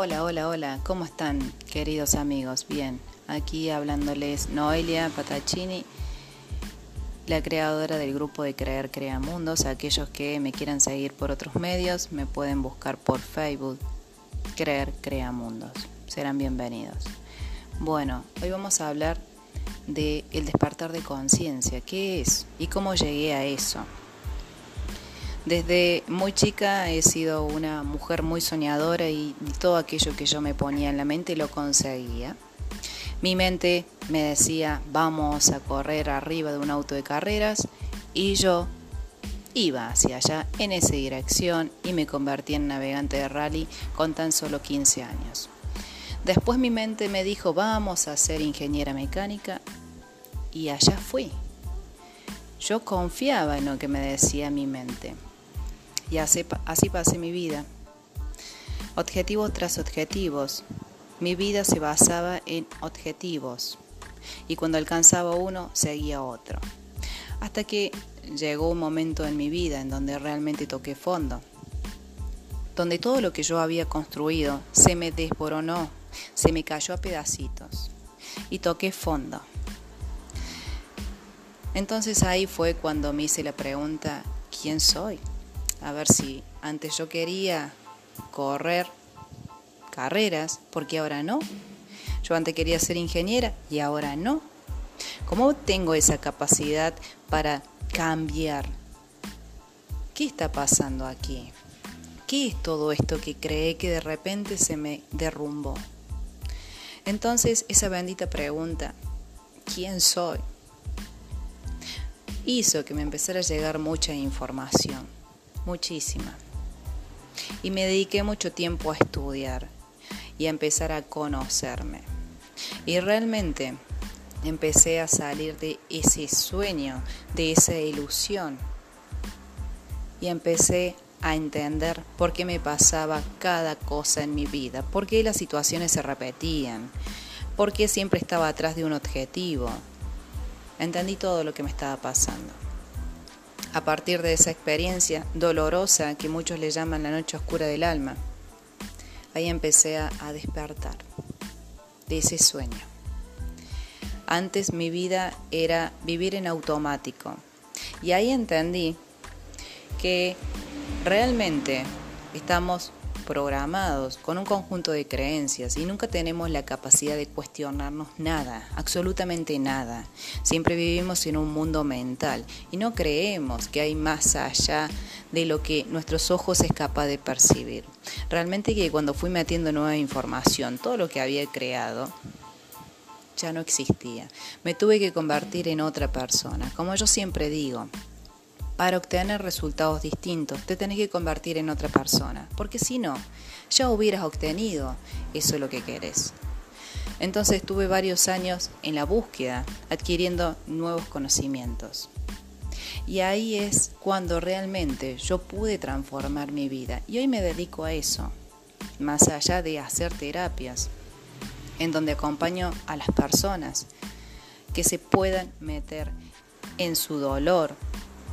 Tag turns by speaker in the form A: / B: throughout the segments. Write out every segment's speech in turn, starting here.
A: Hola, hola, hola, ¿cómo están queridos amigos? Bien, aquí hablándoles Noelia Patacini, la creadora del grupo de Creer Crea Mundos. Aquellos que me quieran seguir por otros medios me pueden buscar por Facebook Creer Crea Mundos. Serán bienvenidos. Bueno, hoy vamos a hablar de el despertar de conciencia, qué es y cómo llegué a eso. Desde muy chica he sido una mujer muy soñadora y todo aquello que yo me ponía en la mente lo conseguía. Mi mente me decía, vamos a correr arriba de un auto de carreras y yo iba hacia allá en esa dirección y me convertí en navegante de rally con tan solo 15 años. Después mi mente me dijo, vamos a ser ingeniera mecánica y allá fui. Yo confiaba en lo que me decía mi mente. Y así, así pasé mi vida. Objetivos tras objetivos. Mi vida se basaba en objetivos. Y cuando alcanzaba uno, seguía otro. Hasta que llegó un momento en mi vida en donde realmente toqué fondo. Donde todo lo que yo había construido se me desboronó, se me cayó a pedacitos. Y toqué fondo. Entonces ahí fue cuando me hice la pregunta, ¿quién soy? A ver si antes yo quería correr carreras, porque ahora no. Yo antes quería ser ingeniera y ahora no. ¿Cómo tengo esa capacidad para cambiar? ¿Qué está pasando aquí? ¿Qué es todo esto que creé que de repente se me derrumbó? Entonces esa bendita pregunta, ¿quién soy? hizo que me empezara a llegar mucha información muchísima. Y me dediqué mucho tiempo a estudiar y a empezar a conocerme. Y realmente empecé a salir de ese sueño, de esa ilusión. Y empecé a entender por qué me pasaba cada cosa en mi vida, por qué las situaciones se repetían, por qué siempre estaba atrás de un objetivo. Entendí todo lo que me estaba pasando. A partir de esa experiencia dolorosa que muchos le llaman la noche oscura del alma, ahí empecé a, despertar de ese sueño. Antes mi vida era vivir en automático y ahí entendí que realmente estamos programados con un conjunto de creencias y nunca tenemos la capacidad de cuestionarnos nada, absolutamente nada. Siempre vivimos en un mundo mental y no creemos que hay más allá de lo que nuestros ojos es capaz de percibir. Realmente que cuando fui metiendo nueva información, todo lo que había creado ya no existía. Me tuve que convertir en otra persona. Como yo siempre digo, para obtener resultados distintos, te tenés que convertir en otra persona, porque si no, ya hubieras obtenido eso lo que querés. Entonces estuve varios años en la búsqueda, adquiriendo nuevos conocimientos. Y ahí es cuando realmente yo pude transformar mi vida. Y hoy me dedico a eso, más allá de hacer terapias, en donde acompaño a las personas que se puedan meter en su dolor,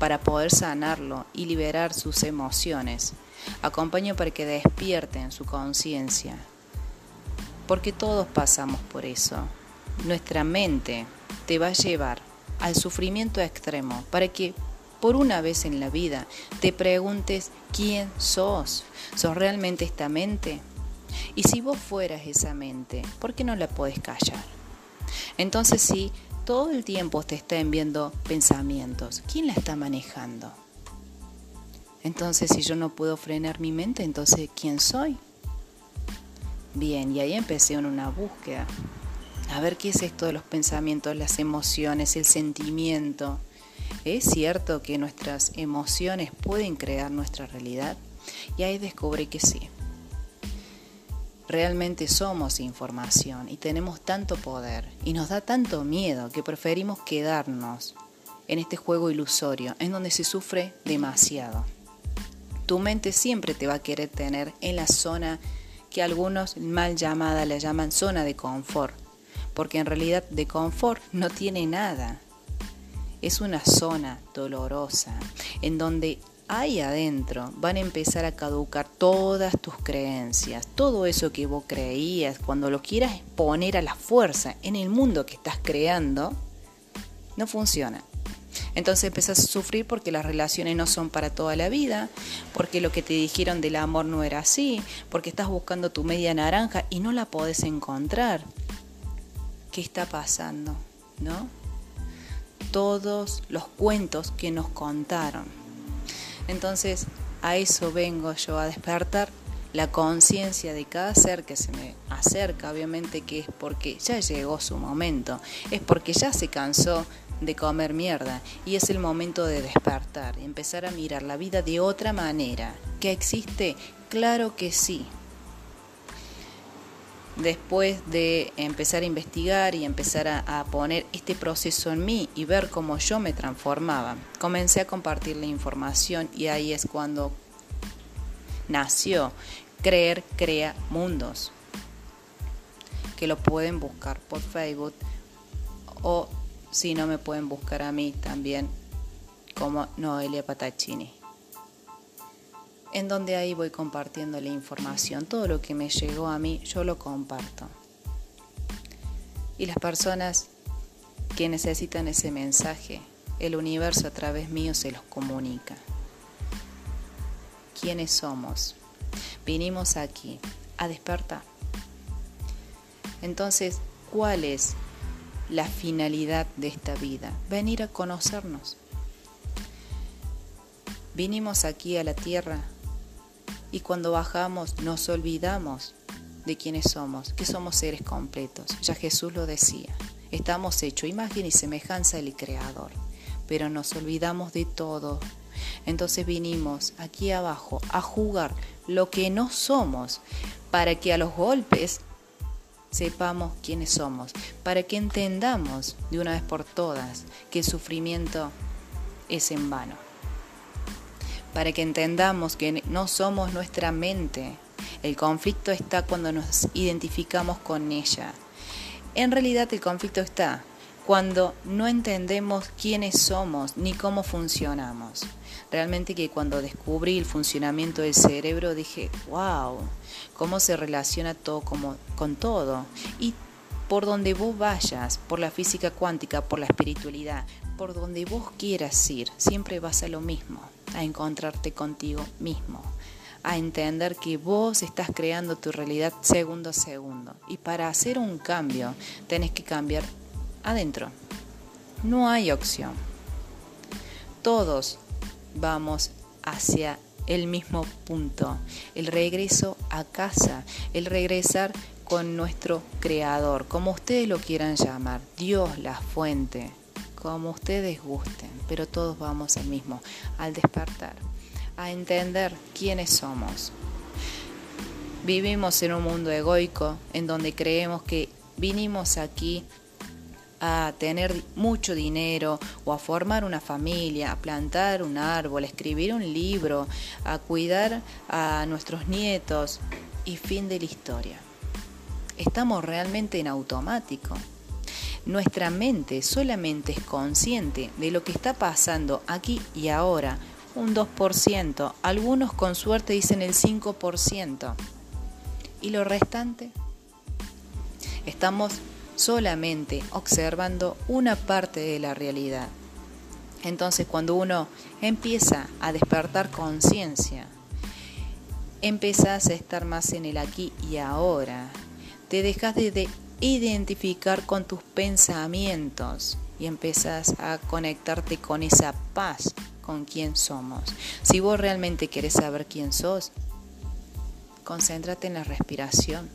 A: para poder sanarlo y liberar sus emociones. Acompaño para que despierten su conciencia, porque todos pasamos por eso. Nuestra mente te va a llevar al sufrimiento extremo para que por una vez en la vida te preguntes quién sos. ¿Sos realmente esta mente? Y si vos fueras esa mente, ¿por qué no la podés callar? Entonces sí, todo el tiempo te está enviando pensamientos. ¿Quién la está manejando? Entonces, si yo no puedo frenar mi mente, entonces, ¿quién soy? Bien, y ahí empecé en una búsqueda. A ver qué es esto de los pensamientos, las emociones, el sentimiento. ¿Es cierto que nuestras emociones pueden crear nuestra realidad? Y ahí descubrí que sí. Realmente somos información y tenemos tanto poder y nos da tanto miedo que preferimos quedarnos en este juego ilusorio en donde se sufre demasiado. Tu mente siempre te va a querer tener en la zona que algunos mal llamada la llaman zona de confort, porque en realidad de confort no tiene nada. Es una zona dolorosa en donde ahí adentro van a empezar a caducar todas tus creencias, todo eso que vos creías, cuando lo quieras poner a la fuerza en el mundo que estás creando, no funciona. Entonces empezás a sufrir porque las relaciones no son para toda la vida, porque lo que te dijeron del amor no era así, porque estás buscando tu media naranja y no la podés encontrar. ¿Qué está pasando? ¿No? Todos los cuentos que nos contaron. Entonces, a eso vengo yo a despertar la conciencia de cada ser que se me acerca, obviamente que es porque ya llegó su momento, es porque ya se cansó de comer mierda y es el momento de despertar empezar a mirar la vida de otra manera. ¿Que existe? Claro que sí. Después de empezar a investigar y empezar a, poner este proceso en mí y ver cómo yo me transformaba, comencé a compartir la información y ahí es cuando nació Creer Crea Mundos, que lo pueden buscar por Facebook o si no me pueden buscar a mí también como Noelia Pataccini. En donde ahí voy compartiendo la información, todo lo que me llegó a mí yo lo comparto. Y las personas que necesitan ese mensaje, el universo a través mío se los comunica. ¿Quiénes somos? Vinimos aquí a despertar. Entonces, ¿cuál es la finalidad de esta vida, venir a conocernos. Vinimos aquí a la tierra y cuando bajamos nos olvidamos de quiénes somos, que somos seres completos. Ya Jesús lo decía, estamos hechos imagen y semejanza del Creador, pero nos olvidamos de todo. Entonces vinimos aquí abajo a jugar lo que no somos para que a los golpes sepamos quiénes somos, para que entendamos de una vez por todas que el sufrimiento es en vano, para que entendamos que no somos nuestra mente, el conflicto está cuando nos identificamos con ella. En realidad el conflicto está cuando no entendemos quiénes somos ni cómo funcionamos. Realmente que cuando descubrí el funcionamiento del cerebro dije, wow, cómo se relaciona todo con todo. Por donde vos vayas, por la física cuántica, por la espiritualidad, por donde vos quieras ir, siempre vas a lo mismo, a encontrarte contigo mismo, a entender que vos estás creando tu realidad segundo a segundo. Y para hacer un cambio, tenés que cambiar adentro. No hay opción. Todos vamos hacia el mismo punto, el regreso a casa, el regresar con nuestro creador, como ustedes lo quieran llamar, Dios la fuente, como ustedes gusten, pero todos vamos al mismo, al despertar, a entender quiénes somos. Vivimos en un mundo egoico en donde creemos que vinimos aquí a tener mucho dinero o a formar una familia, a plantar un árbol, a escribir un libro, a cuidar a nuestros nietos y fin de la historia. Estamos realmente en automático. Nuestra mente solamente es consciente de lo que está pasando aquí y ahora, un 2%, algunos con suerte dicen el 5%. ¿Y lo restante? Estamos solamente observando una parte de la realidad. Entonces cuando uno empieza a despertar conciencia, empezás a estar más en el aquí y ahora, te dejas de, identificar con tus pensamientos y empezás a conectarte con esa paz con quien somos. Si vos realmente querés saber quién sos, concéntrate en la respiración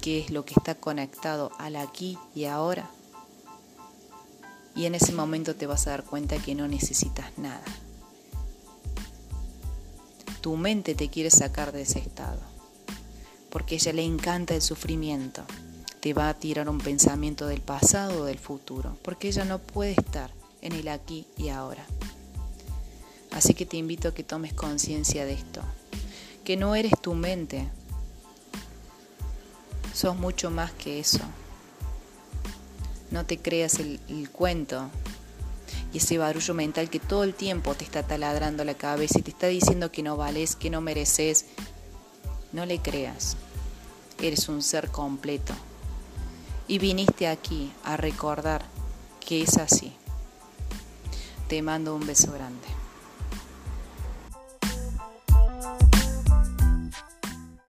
A: qué es lo que está conectado al aquí y ahora. Y en ese momento te vas a dar cuenta que no necesitas nada. Tu mente te quiere sacar de ese estado, porque ella le encanta el sufrimiento. Te va a tirar un pensamiento del pasado o del futuro, porque ella no puede estar en el aquí y ahora. Así que te invito a que tomes conciencia de esto, que no eres tu mente, sos mucho más que eso. No te creas el, cuento y ese barullo mental que todo el tiempo te está taladrando la cabeza y te está diciendo que no vales, que no mereces, no le creas. Eres un ser completo. Y viniste aquí a recordar que es así. Te mando un beso grande.